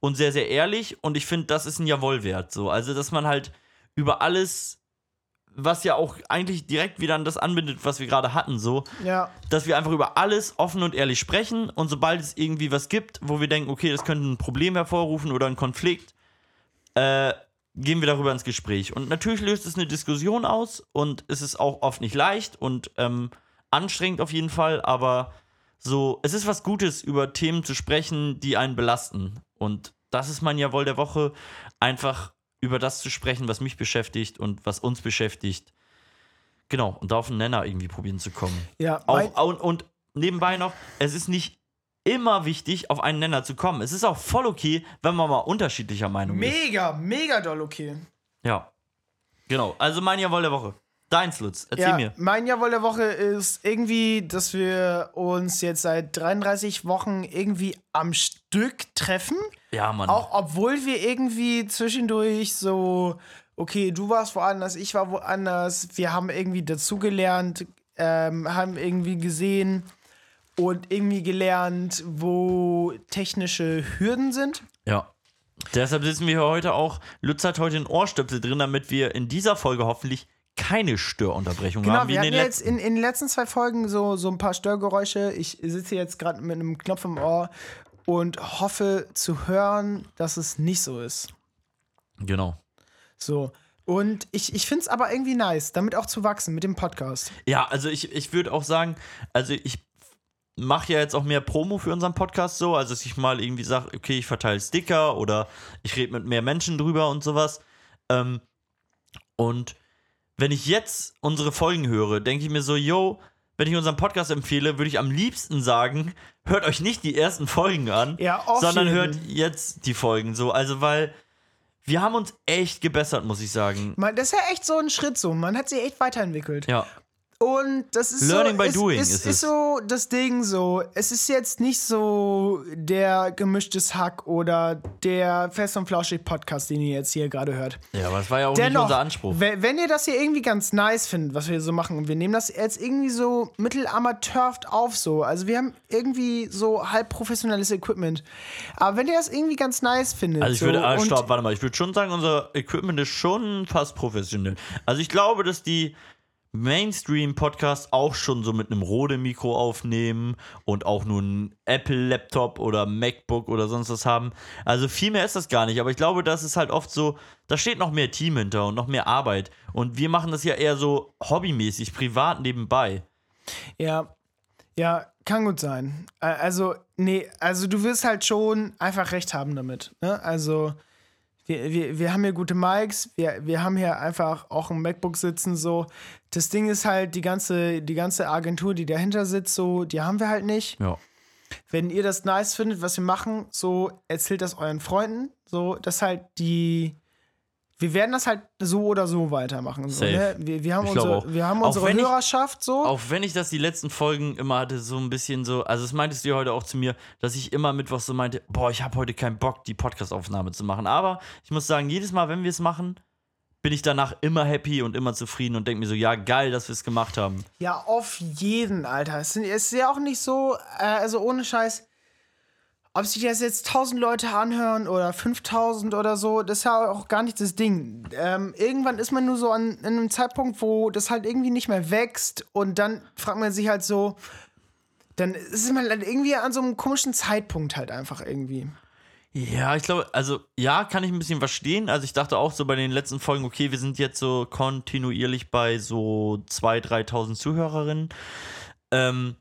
und sehr, sehr ehrlich. Und ich finde, das ist ein Jawohl wert. So. Also, dass man halt über alles, was ja auch eigentlich direkt wieder an das anbindet, was wir gerade hatten, so, Ja. dass wir einfach über alles offen und ehrlich sprechen und sobald es irgendwie was gibt, wo wir denken, okay, das könnte ein Problem hervorrufen oder ein Konflikt, äh, gehen wir darüber ins Gespräch. Und natürlich löst es eine Diskussion aus und es ist auch oft nicht leicht und ähm, anstrengend auf jeden Fall, aber so, es ist was Gutes, über Themen zu sprechen, die einen belasten. Und das ist mein Jawohl der Woche, einfach über das zu sprechen, was mich beschäftigt und was uns beschäftigt. Genau, und da auf den Nenner irgendwie probieren zu kommen. Ja, Auch, und, und nebenbei noch, es ist nicht immer wichtig, auf einen Nenner zu kommen. Es ist auch voll okay, wenn man mal unterschiedlicher Meinung ist. mega, mega doll okay. Ja. Genau. Also mein Jawohl der Woche. Deins, Lutz. Erzähl ja, mir. Mein Jawohl der Woche ist irgendwie, dass wir uns jetzt seit 33 Wochen irgendwie am Stück treffen. Ja, Mann. Auch obwohl wir irgendwie zwischendurch so, okay, du warst woanders, ich war woanders, wir haben irgendwie dazugelernt, ähm, haben irgendwie gesehen und irgendwie gelernt, wo technische Hürden sind. Ja. Deshalb sitzen wir hier heute auch. Lutz hat heute einen Ohrstöpsel drin, damit wir in dieser Folge hoffentlich keine Störunterbrechung Genau, haben. Wie wir in hatten jetzt in, in den letzten zwei Folgen so, so ein paar Störgeräusche. Ich sitze jetzt gerade mit einem Knopf im Ohr und hoffe zu hören, dass es nicht so ist. Genau. So. Und ich, ich finde es aber irgendwie nice, damit auch zu wachsen mit dem Podcast. Ja, also ich, ich würde auch sagen, also ich mache ja jetzt auch mehr Promo für unseren Podcast so, also dass ich mal irgendwie sage, okay, ich verteile Sticker oder ich rede mit mehr Menschen drüber und sowas. Ähm, und wenn ich jetzt unsere Folgen höre, denke ich mir so, yo, wenn ich unseren Podcast empfehle, würde ich am liebsten sagen, hört euch nicht die ersten Folgen an, Ja, sondern hört jetzt die Folgen so. Also, weil wir haben uns echt gebessert, muss ich sagen. Man, das ist ja echt so ein Schritt so. Man hat sich echt weiterentwickelt. Ja, Und das ist Learning so, by es, doing es, ist ist es. so das Ding so. Es ist jetzt nicht so der gemischtes Hack oder der Fest und Flauschig Podcast, den ihr jetzt hier gerade hört. Ja, aber das war ja auch nicht Dennoch, unser Anspruch. we- wenn ihr das hier irgendwie ganz nice findet, was wir so machen, und wir nehmen das jetzt irgendwie so mittelamateurhaft auf so. Also wir haben irgendwie so halb professionelles Equipment. Aber wenn ihr das irgendwie ganz nice findet, Also ich so, würde, ah, und- stopp, warte mal, ich würde schon sagen, unser Equipment ist schon fast professionell. Also ich glaube, dass die Mainstream-Podcasts auch schon so mit einem Rode-Mikro aufnehmen und auch nur einen Apple-Laptop oder MacBook oder sonst was haben. Also viel mehr ist das gar nicht, aber ich glaube, das ist halt oft so, da steht noch mehr Team hinter und noch mehr Arbeit. Und wir machen das ja eher so hobbymäßig, privat nebenbei. Ja, ja, kann gut sein. Äh, Also, nee, also du wirst halt schon einfach recht haben damit. Ne? Also, wir, wir, wir haben hier gute Mics, wir, wir haben hier einfach auch ein MacBook sitzen, so. Das Ding ist halt, die ganze, die ganze Agentur, die dahinter sitzt, so, die haben wir halt nicht. Ja. Wenn ihr das nice findet, was wir machen, so, erzählt das euren Freunden. So, das halt die. Wir werden das halt so oder so weitermachen. So, ne? wir, wir haben Ich unsere, wir haben Auch unsere wenn ich- Hörerschaft so. Auch wenn ich das die letzten Folgen immer hatte, so ein bisschen so, also das meintest du ja heute auch zu mir, dass ich immer mittwochs so meinte, boah, ich habe heute keinen Bock, die Podcast-Aufnahme zu machen. Aber ich muss sagen, jedes Mal, wenn wir es machen, bin ich danach immer happy und immer zufrieden und denke mir so, ja, geil, dass wir es gemacht haben. Ja, auf jeden, Alter. Es ist ja auch nicht so, äh, also ohne Scheiß, ob sich das jetzt 1000 Leute anhören oder 5000 oder so, das ist ja auch gar nicht das Ding. Ähm, irgendwann ist man nur so an, an einem Zeitpunkt, wo das halt irgendwie nicht mehr wächst und dann fragt man sich halt so, dann ist man halt irgendwie an so einem komischen Zeitpunkt halt einfach irgendwie. Ja, ich glaube, also ja, kann ich ein bisschen verstehen. Also ich dachte auch so bei den letzten Folgen, okay, wir sind jetzt so kontinuierlich bei so 2.000, 3.000 Zuhörerinnen. Ähm,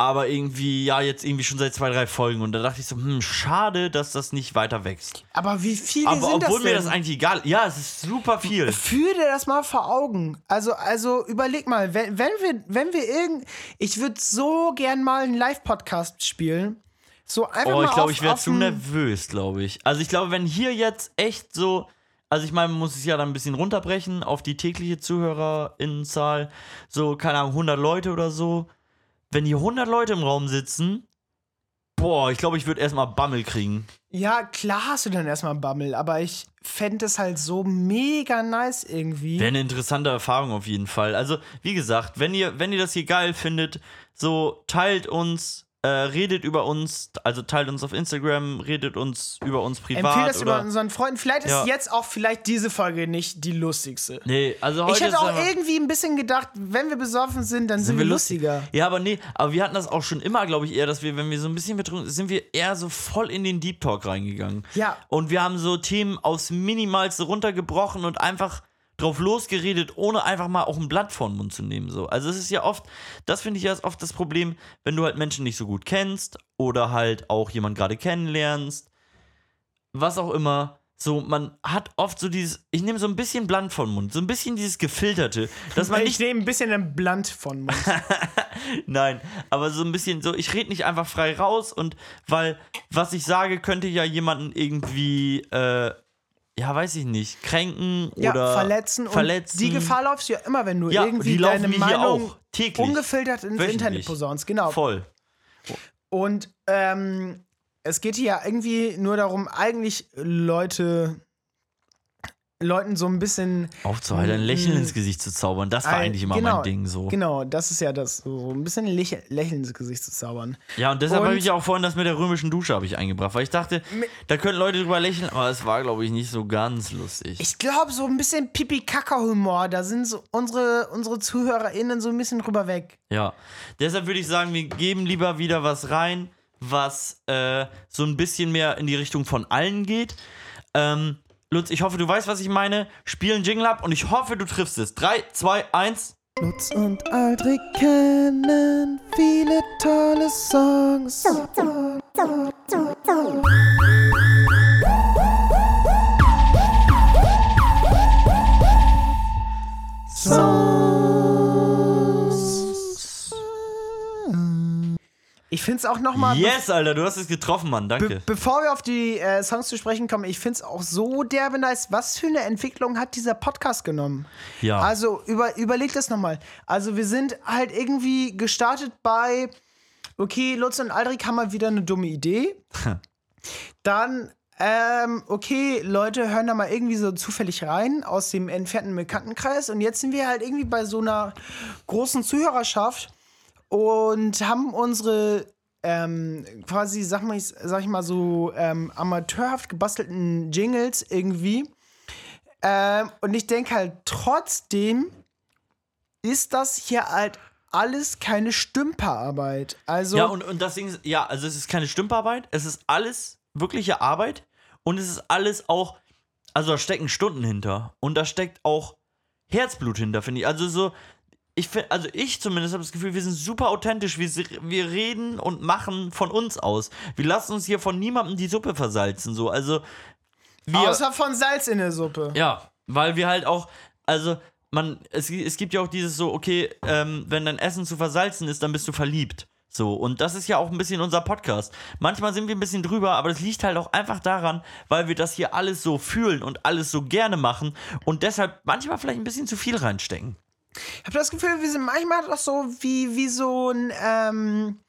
aber irgendwie, ja, jetzt irgendwie schon seit zwei, drei Folgen. Und da dachte ich so, hm, schade, dass das nicht weiter wächst. Aber wie viele Aber sind obwohl das mir denn? das eigentlich egal Ja, es ist super viel. Führ dir das mal vor Augen. Also, also überleg mal, wenn, wenn wir, wenn wir irgend. Ich würde so gern mal einen Live-Podcast spielen. So einfach Oh, ich glaube, ich wäre zu nervös, glaube ich. Also ich glaube, wenn hier jetzt echt so. Also ich meine, man muss es ja dann ein bisschen runterbrechen auf die tägliche ZuhörerInnenzahl. So, keine Ahnung, 100 Leute oder so. Wenn hier 100 Leute im Raum sitzen, boah, ich glaube, ich würde erstmal Bammel kriegen. Ja, klar hast du dann erstmal Bammel, aber ich fände es halt so mega nice irgendwie. Wäre eine interessante Erfahrung auf jeden Fall. Also, wie gesagt, wenn ihr, wenn ihr das hier geil findet, so teilt uns, äh, redet über uns, also teilt uns auf Instagram, redet uns über uns privat. Empfehl das oder über unseren Freunden. Vielleicht ist Ja. jetzt auch vielleicht diese Folge nicht die lustigste. Nee, also heute Ich hätte auch irgendwie ein bisschen gedacht, wenn wir besoffen sind, dann sind, wir lustig? lustiger. Ja, aber nee, aber wir hatten das auch schon immer, glaube ich, eher, dass wir, wenn wir so ein bisschen betrunken sind, sind wir eher so voll in den Deep Talk reingegangen. Ja. Und wir haben so Themen aufs Minimalste runtergebrochen und einfach drauf losgeredet, ohne einfach mal auch ein Blatt vor den Mund zu nehmen. So. Also es ist ja oft, das finde ich ja oft das Problem, wenn du halt Menschen nicht so gut kennst oder halt auch jemand gerade kennenlernst, was auch immer. So, man hat oft so dieses, ich nehme so ein bisschen Blatt vor den Mund, so ein bisschen dieses gefilterte, dass man Ich nicht nehme ein bisschen ein Blunt von Mund. Nein, aber so ein bisschen so, ich rede nicht einfach frei raus und weil was ich sage, könnte ja jemanden irgendwie, äh, ja, weiß ich nicht, kränken ja, oder verletzen. verletzen. Die Gefahr läufst du ja immer, wenn du Ja, irgendwie deine Meinung täglich. ungefiltert ins Wöchentlich. Internet posaunst. Genau. Voll. Und ähm, es geht hier ja irgendwie nur darum, eigentlich Leute, Leuten so ein bisschen. Aufzuhalten, ein Lächeln Mm. ins Gesicht zu zaubern, das war ein- eigentlich immer genau, mein Ding so. Genau, das ist ja das, so ein bisschen Lächeln, Lächeln ins Gesicht zu zaubern. Ja, und deshalb habe ich ja auch vorhin das mit der römischen Dusche habe ich eingebracht, weil ich dachte, da können Leute drüber lächeln, aber es war, glaube ich, nicht so ganz lustig. Ich glaube, so ein bisschen Pipi-Kaka-Humor, da sind so unsere, unsere ZuhörerInnen so ein bisschen drüber weg. Ja, deshalb würde ich sagen, wir geben lieber wieder was rein, was äh, so ein bisschen mehr in die Richtung von allen geht. Ähm, Lutz, ich hoffe, du weißt, was ich meine. Spiel einen Jingle ab und ich hoffe, du triffst es. 3, 2, 1. Lutz und Aldrich kennen viele tolle Songs. Ich Ich finde es auch nochmal. Yes, Alter, du hast es getroffen, Mann. Be Danke. bevor wir auf die äh, Songs zu sprechen kommen, ich finde es auch so derbe nice. Was für eine Entwicklung hat dieser Podcast genommen? Ja. Also über, überleg das nochmal. Also wir sind halt irgendwie gestartet bei, okay, Lutz und Aldrich haben mal wieder eine dumme Idee. Dann, ähm, okay, Leute hören da mal irgendwie so zufällig rein aus dem entfernten Bekanntenkreis. Und jetzt sind wir halt irgendwie bei so einer großen Zuhörerschaft und haben unsere ähm, quasi, sag, mal, sag ich mal so, ähm, amateurhaft gebastelten Jingles irgendwie. Ähm, und ich denke halt, trotzdem ist das hier halt alles keine Stümperarbeit. Also, Ja, und, und das ja, also es ist keine Stümperarbeit, es ist alles wirkliche Arbeit und es ist alles auch, also da stecken Stunden hinter und da steckt auch Herzblut hinter, finde ich. Also so, ich finde, also ich zumindest habe das Gefühl, wir sind super authentisch, wir, wir reden und machen von uns aus. Wir lassen uns hier von niemandem die Suppe versalzen, so, also wir... außer von Salz in der Suppe. Ja, weil wir halt auch, also man, es, es gibt ja auch dieses so, okay, ähm, wenn dein Essen zu versalzen ist, dann bist du verliebt. So, und das ist ja auch ein bisschen unser Podcast. Manchmal sind wir ein bisschen drüber, aber das liegt halt auch einfach daran, weil wir das hier alles so fühlen und alles so gerne machen und deshalb manchmal vielleicht ein bisschen zu viel reinstecken. Ich habe das Gefühl, wir sind manchmal doch so wie, wie so ein, ähm,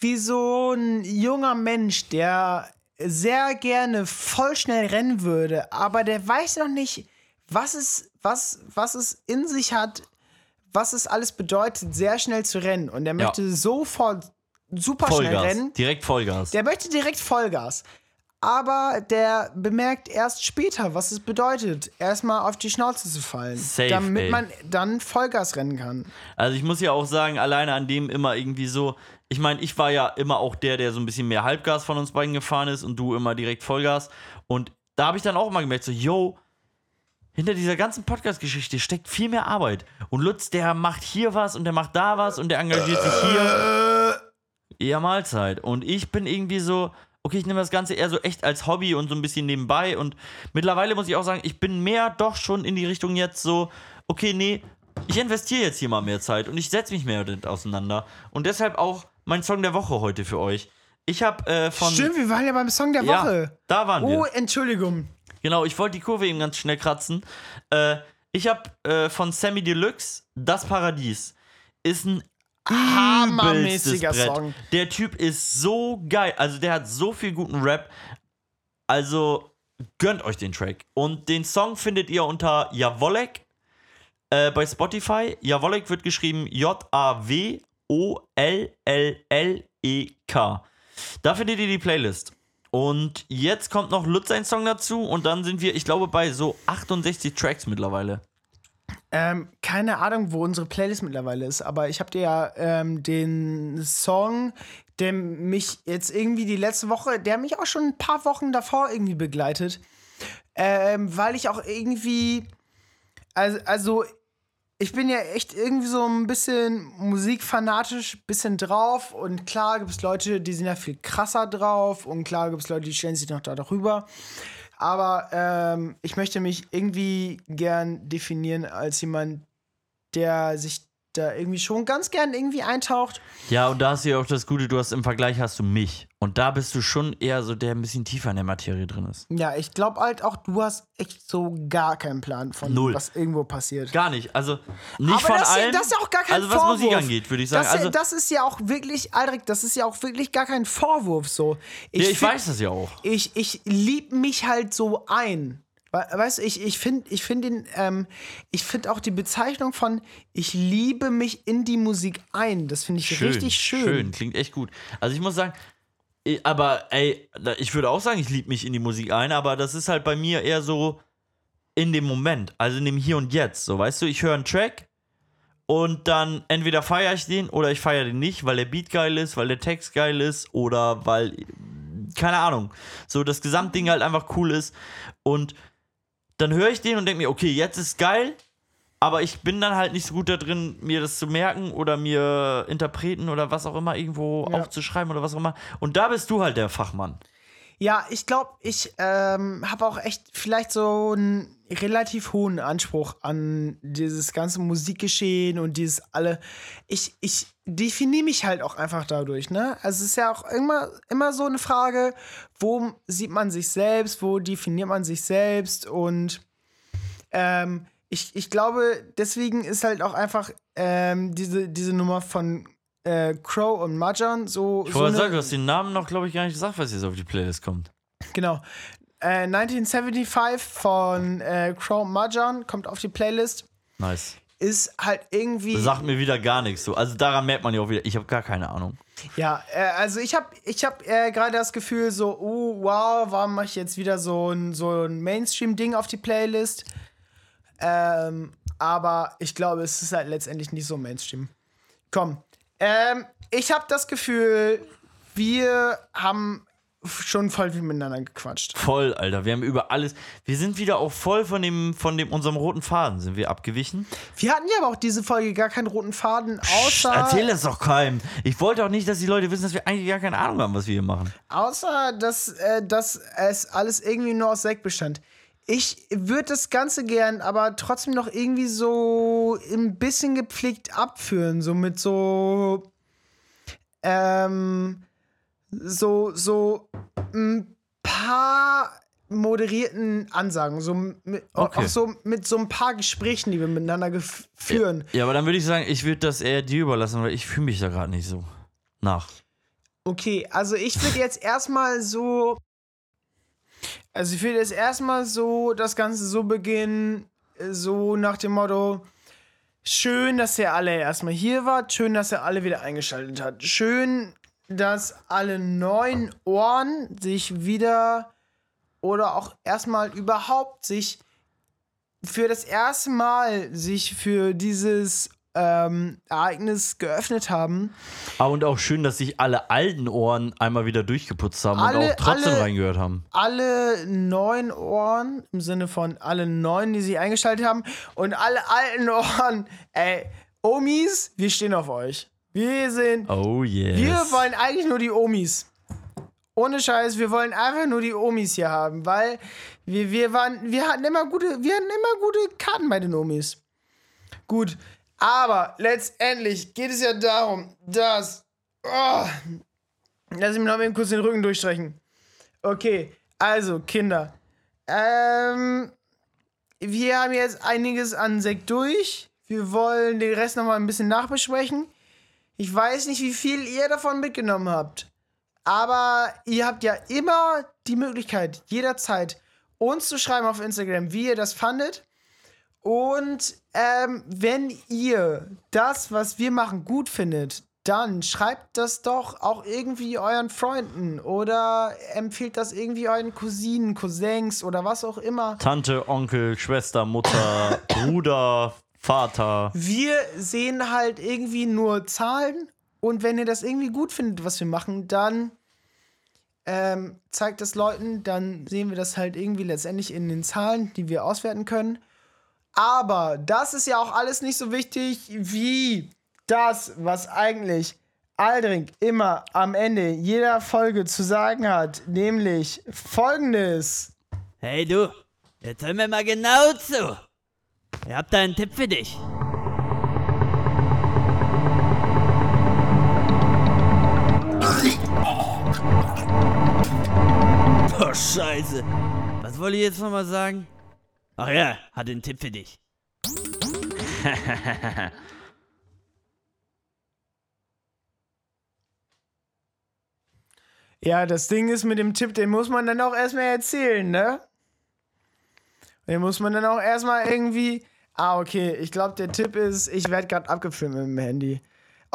wie so ein junger Mensch, der sehr gerne voll schnell rennen würde, aber der weiß noch nicht, was es, was, was es in sich hat, was es alles bedeutet, sehr schnell zu rennen. Und der möchte sofort super schnell Vollgas. rennen. Direkt Vollgas. Der möchte direkt Vollgas. Aber der bemerkt erst später, was es bedeutet, erstmal auf die Schnauze zu fallen. Safe, damit ey. man dann Vollgas rennen kann. Also ich muss ja auch sagen, alleine an dem immer irgendwie so, ich meine, ich war ja immer auch der, der so ein bisschen mehr Halbgas von uns beiden gefahren ist und du immer direkt Vollgas. Und da habe ich dann auch mal gemerkt, so, yo, hinter dieser ganzen Podcast-Geschichte steckt viel mehr Arbeit. Und Lutz, der macht hier was und der macht da was und der engagiert sich hier. Ja, Mahlzeit. Und ich bin irgendwie so, okay, ich nehme das Ganze eher so echt als Hobby und so ein bisschen nebenbei. Und mittlerweile muss ich auch sagen, ich bin mehr doch schon in die Richtung jetzt so, okay, nee, ich investiere jetzt hier mal mehr Zeit und ich setze mich mehr damit auseinander. Und deshalb auch mein Song der Woche heute für euch. Ich habe äh, von. Stimmt, wir waren ja beim Song der Ja, Woche. da waren Oh, wir. Entschuldigung. Genau, ich wollte die Kurve eben ganz schnell kratzen. Äh, ich habe äh, von Sammy Deluxe Das Paradies. Ist ein Hammermäßiger. Song. Der Typ ist so geil. Also der hat so viel guten Rap. Also gönnt euch den Track. Und den Song findet ihr unter Jawolek äh, bei Spotify. Jawolek wird geschrieben J-A-W-O-L-L-L-E-K. Da findet ihr die Playlist. Und jetzt kommt noch Lutz ein Song dazu und dann sind wir, ich glaube, bei so 68 Tracks mittlerweile. Ähm, keine Ahnung, wo unsere Playlist mittlerweile ist, aber ich habe dir ja ähm, den Song, der mich jetzt irgendwie die letzte Woche, der mich auch schon ein paar Wochen davor irgendwie begleitet, ähm, weil ich auch irgendwie, also, also ich bin ja echt irgendwie so ein bisschen musikfanatisch, bisschen drauf. Und klar gibt es Leute, die sind ja viel krasser drauf. Und klar gibt es Leute, die stellen sich noch da darüber. Aber ähm, ich möchte mich irgendwie gern definieren als jemand, der sich da irgendwie schon ganz gern irgendwie eintaucht. Ja, und da hast du ja auch das Gute, du hast im Vergleich hast du mich. Und da bist du schon eher so, der ein bisschen tiefer in der Materie drin ist. Ja, ich glaube halt auch, du hast echt so gar keinen Plan von, Null. was irgendwo passiert. Gar nicht. Also nicht Aber von das, allen. das ist ja auch gar kein Also was Vorwurf. Musik angeht, würde ich sagen. Das, also, das ist ja auch wirklich, Aldrich, das ist ja auch wirklich gar kein Vorwurf so. ja, ich find- weiß das ja auch. ich, ich lieb mich halt so ein. We- Weißt du, ich, ich finde ich find den, ähm, ich finde auch die Bezeichnung von ich liebe mich in die Musik ein, das finde ich richtig schön. Schön, klingt echt gut. Also ich muss sagen, aber ey, ich würde auch sagen, ich liebe mich in die Musik ein, aber das ist halt bei mir eher so in dem Moment, also in dem Hier und Jetzt. So, weißt du, ich höre einen Track und dann entweder feiere ich den oder ich feiere den nicht, weil der Beat geil ist, weil der Text geil ist oder weil, keine Ahnung, so das Gesamtding halt einfach cool ist und dann höre ich den und denke mir, okay, jetzt ist geil, aber ich bin dann halt nicht so gut da drin, mir das zu merken oder mir Interpreten oder was auch immer irgendwo Ja. aufzuschreiben oder was auch immer. Und da bist du halt der Fachmann. Ja, ich glaube, ich ähm, habe auch echt vielleicht so einen relativ hohen Anspruch an dieses ganze Musikgeschehen und dieses alle. Ich, ich definiere mich halt auch einfach dadurch, ne? Also es ist ja auch immer, immer so eine Frage, wo sieht man sich selbst, wo definiert man sich selbst und ähm, ich, ich glaube, deswegen ist halt auch einfach ähm, diese, diese Nummer von äh, Crow und Majan so. Ich so wollte eine- sagen, du hast den Namen noch, glaube ich, gar nicht gesagt, was jetzt auf die Playlist kommt. Genau. Äh, 1975 von äh, Crow Majan kommt auf die Playlist. Nice. Ist halt irgendwie. Das sagt mir wieder gar nichts so. Also daran merkt man ja auch wieder, ich habe gar keine Ahnung. Ja, äh, also ich habe ich hab, äh, gerade das Gefühl, so, oh, wow, warum mache ich jetzt wieder so ein, so ein Mainstream-Ding auf die Playlist? Ähm, aber ich glaube, es ist halt letztendlich nicht so Mainstream. Komm, ähm, ich habe das Gefühl, wir haben schon voll viel miteinander gequatscht. Voll, Alter. Wir haben über alles. Wir sind wieder auch voll von dem, von dem unserem roten Faden sind wir abgewichen. Wir hatten ja aber auch diese Folge gar keinen roten Faden, außer, Erzähl das doch keinem. Ich wollte auch nicht, dass die Leute wissen, dass wir eigentlich gar keine Ahnung haben, was wir hier machen. außer dass, äh, dass es alles irgendwie nur aus Sekt bestand. Ich würde das Ganze gern, aber trotzdem noch irgendwie so ein bisschen gepflegt abführen, so mit so ähm, so so ein paar moderierten Ansagen, so mit, Okay. auch so mit so ein paar Gesprächen, die wir miteinander führen. Ja, aber dann würde ich sagen, ich würde das eher dir überlassen, weil ich fühle mich da gerade nicht so nach. Okay, also ich würde jetzt erstmal so. Also ich würde jetzt erstmal so das Ganze so beginnen, äh, so nach dem Motto. Schön, dass ihr alle erstmal hier wart. Schön, dass ihr alle wieder eingeschaltet habt. Schön, dass alle neuen Ohren sich wieder oder auch erstmal überhaupt sich für das erste Mal sich für dieses ähm, Ereignis geöffnet haben. Ah, und auch schön, dass sich alle alten Ohren einmal wieder durchgeputzt haben und Alle- auch trotzdem alle- reingehört haben. alle neuen Ohren, im Sinne von alle neuen, die sich eingeschaltet haben, und alle alten Ohren, ey, Omis, wir stehen auf euch. Wir sind, Oh yes. wir wollen eigentlich nur die Omis. Ohne Scheiß, wir wollen einfach nur die Omis hier haben, weil wir, wir waren, wir hatten immer gute, wir hatten immer gute Karten bei den Omis. Gut, aber letztendlich geht es ja darum, dass, oh, lass mich noch mal eben kurz den Rücken durchstreichen. Okay, also Kinder. Ähm, wir haben jetzt einiges an Sekt durch. Wir wollen den Rest noch mal ein bisschen nachbesprechen. Ich weiß nicht, wie viel ihr davon mitgenommen habt. Aber ihr habt ja immer die Möglichkeit, jederzeit uns zu schreiben auf Instagram, wie ihr das fandet. Und ähm, wenn ihr das, was wir machen, gut findet, dann schreibt das doch auch irgendwie euren Freunden oder empfiehlt das irgendwie euren Cousinen, Cousins oder was auch immer. Tante, Onkel, Schwester, Mutter, Bruder, Vater. Wir sehen halt irgendwie nur Zahlen und wenn ihr das irgendwie gut findet, was wir machen, dann ähm, zeigt das Leuten, dann sehen wir das halt irgendwie letztendlich in den Zahlen, die wir auswerten können. Aber das ist ja auch alles nicht so wichtig wie das, was eigentlich Aldrich immer am Ende jeder Folge zu sagen hat, nämlich folgendes. Hey du, jetzt hör mir mal genau zu. Ich hab da einen Tipp für dich. Oh, Scheiße. Was wollte ich jetzt nochmal sagen? Ach ja, hat einen Tipp für dich. Ja, das Ding ist mit dem Tipp, den muss man dann auch erstmal erzählen, ne? Den muss man dann auch erstmal irgendwie. Ah, okay. Ich glaube, der Tipp ist, ich werde gerade abgefilmt mit dem Handy.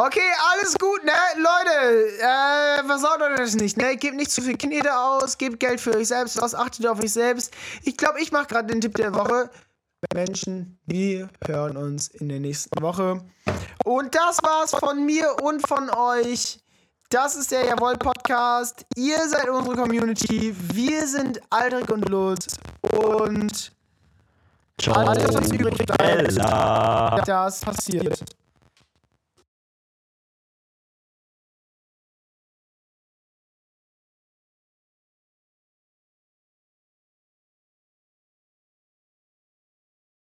Okay, alles gut, ne? Leute, äh, versaut euch das nicht, ne? Gebt nicht zu viel Knete aus, gebt Geld für euch selbst aus, achtet auf euch selbst. Ich glaube, ich mache gerade den Tipp der Woche. Menschen, wir hören uns in der nächsten Woche. Und das war's von mir und von euch. Das ist der Jawohl Podcast. Ihr seid unsere Community. Wir sind Aldrich und Lutz. Und Ciao. alles, was übrig bleibt, das passiert.